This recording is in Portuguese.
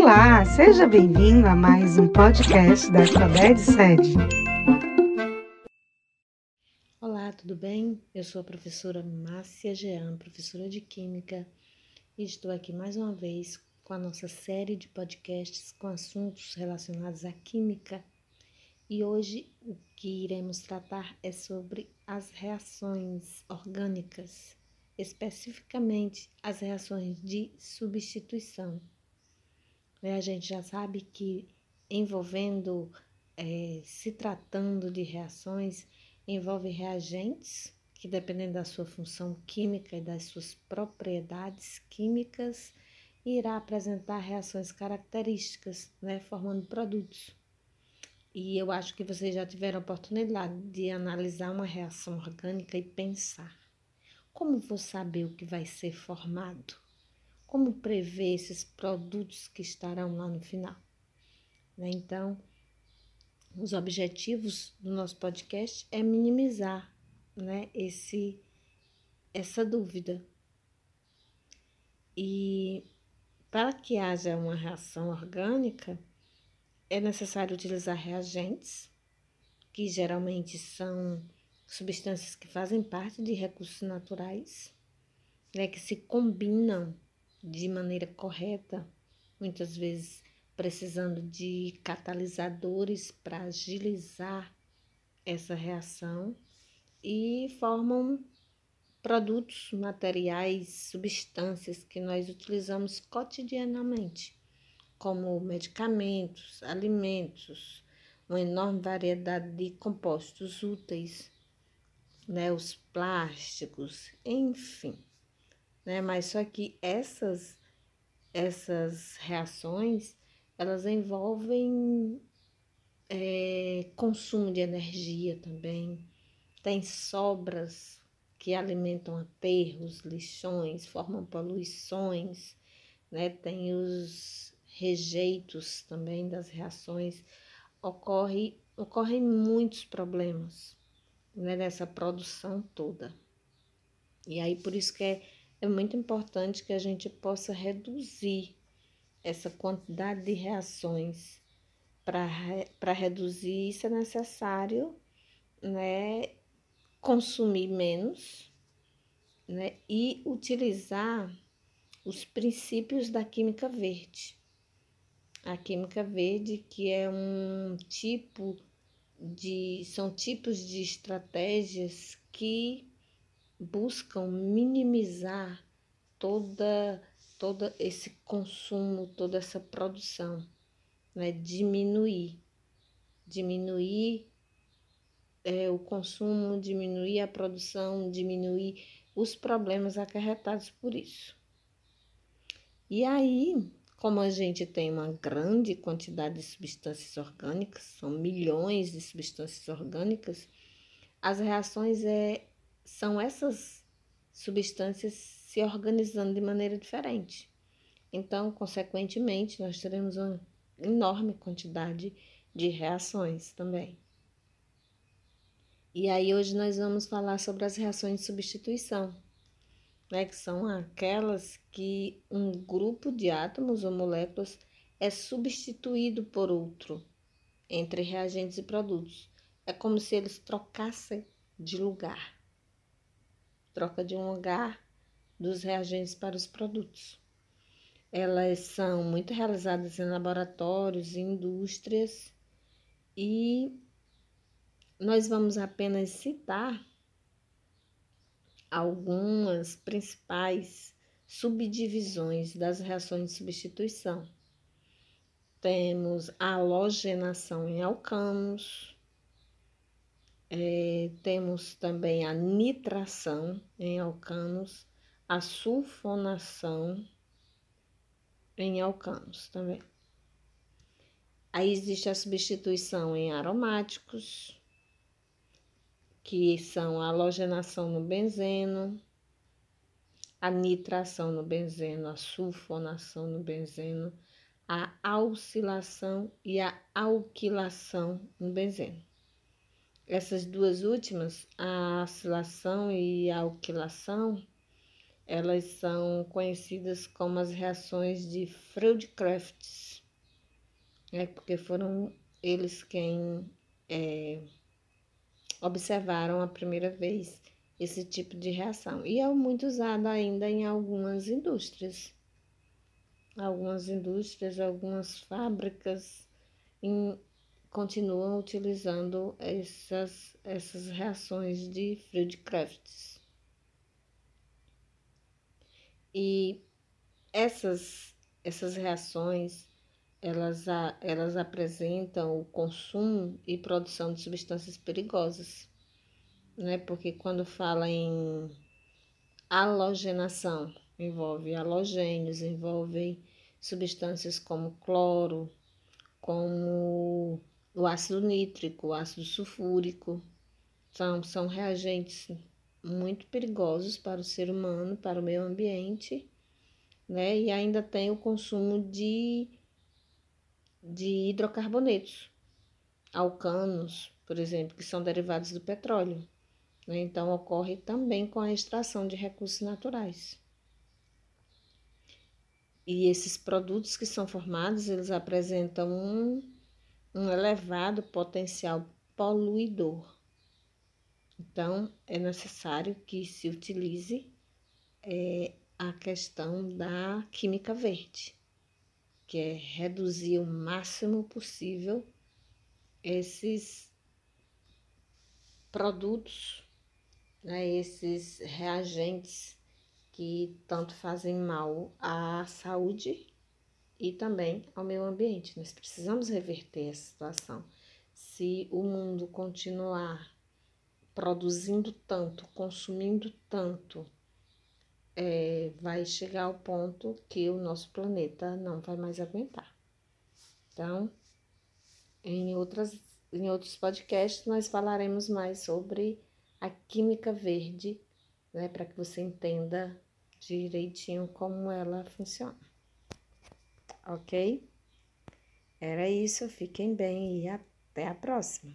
Olá, seja bem-vindo a mais um podcast da Alfabete Sede. Olá, tudo bem? Eu sou a professora Márcia Jean, professora de Química, e estou aqui mais uma vez com a nossa série de podcasts com assuntos relacionados à Química. E hoje o que iremos tratar é sobre as reações orgânicas, especificamente as reações de substituição. Né, a gente já sabe que envolvendo, é, se tratando de reações, envolve reagentes, que dependendo da sua função química e das suas propriedades químicas, irá apresentar reações características, né, formando produtos. E eu acho que vocês já tiveram a oportunidade de analisar uma reação orgânica e pensar: como vou saber o que vai ser formado? Como prever esses produtos que estarão lá no final? Né? Então, os objetivos do nosso podcast é minimizar né, esse, essa dúvida. E para que haja uma reação orgânica, é necessário utilizar reagentes, que geralmente são substâncias que fazem parte de recursos naturais, né, que se combinam de maneira correta, muitas vezes precisando de catalisadores para agilizar essa reação e formam produtos, materiais, substâncias que nós utilizamos cotidianamente, como medicamentos, alimentos, uma enorme variedade de compostos úteis, né, os plásticos, enfim né? Mas só que essas essas reações elas envolvem é, consumo de energia também, tem sobras que alimentam aterros, lixões, formam poluições, né? Tem os rejeitos também das reações, ocorre, ocorrem muitos problemas né, nessa produção toda. E aí por isso que é é muito importante que a gente possa reduzir essa quantidade de reações. Para reduzir isso é necessário né, consumir menos né, e utilizar os princípios da química verde. A química verde, que é um tipo de. são tipos de estratégias que buscam minimizar toda todo esse consumo, toda essa produção, né? diminuir, diminuir é, o consumo, diminuir a produção, diminuir os problemas acarretados por isso. E aí, como a gente tem uma grande quantidade de substâncias orgânicas, são milhões de substâncias orgânicas, as reações é são essas substâncias se organizando de maneira diferente. Então, consequentemente, nós teremos uma enorme quantidade de reações também. E aí, hoje nós vamos falar sobre as reações de substituição, né, que são aquelas que um grupo de átomos ou moléculas é substituído por outro entre reagentes e produtos. É como se eles trocassem de lugar troca de um lugar dos reagentes para os produtos. Elas são muito realizadas em laboratórios e indústrias e nós vamos apenas citar algumas principais subdivisões das reações de substituição. Temos a halogenação em alcanos, é, temos também a nitração em alcanos, a sulfonação em alcanos também. Aí existe a substituição em aromáticos, que são a halogenação no benzeno, a nitração no benzeno, a sulfonação no benzeno, a alcilação e a alquilação no benzeno. Essas duas últimas, a oscilação e a alquilação, elas são conhecidas como as reações de Freud-Crafts. é porque foram eles quem é, observaram a primeira vez esse tipo de reação. E é muito usado ainda em algumas indústrias. Algumas indústrias, algumas fábricas em, continuam utilizando essas, essas reações de Friedcraft. E essas, essas reações elas, elas apresentam o consumo e produção de substâncias perigosas, né? Porque quando fala em halogenação, envolve halogênios, envolve substâncias como cloro, como o ácido nítrico, o ácido sulfúrico. São, são reagentes muito perigosos para o ser humano, para o meio ambiente, né? E ainda tem o consumo de de hidrocarbonetos, alcanos, por exemplo, que são derivados do petróleo. Né? Então, ocorre também com a extração de recursos naturais. E esses produtos que são formados, eles apresentam um, um elevado potencial poluidor. Então, é necessário que se utilize é, a questão da química verde que é reduzir o máximo possível esses produtos, né, esses reagentes que tanto fazem mal à saúde e também ao meio ambiente. Nós precisamos reverter essa situação. Se o mundo continuar produzindo tanto, consumindo tanto, é, vai chegar ao ponto que o nosso planeta não vai mais aguentar. Então, em, outras, em outros podcasts, nós falaremos mais sobre a química verde, né, para que você entenda direitinho como ela funciona. Ok? Era isso, fiquem bem e até a próxima.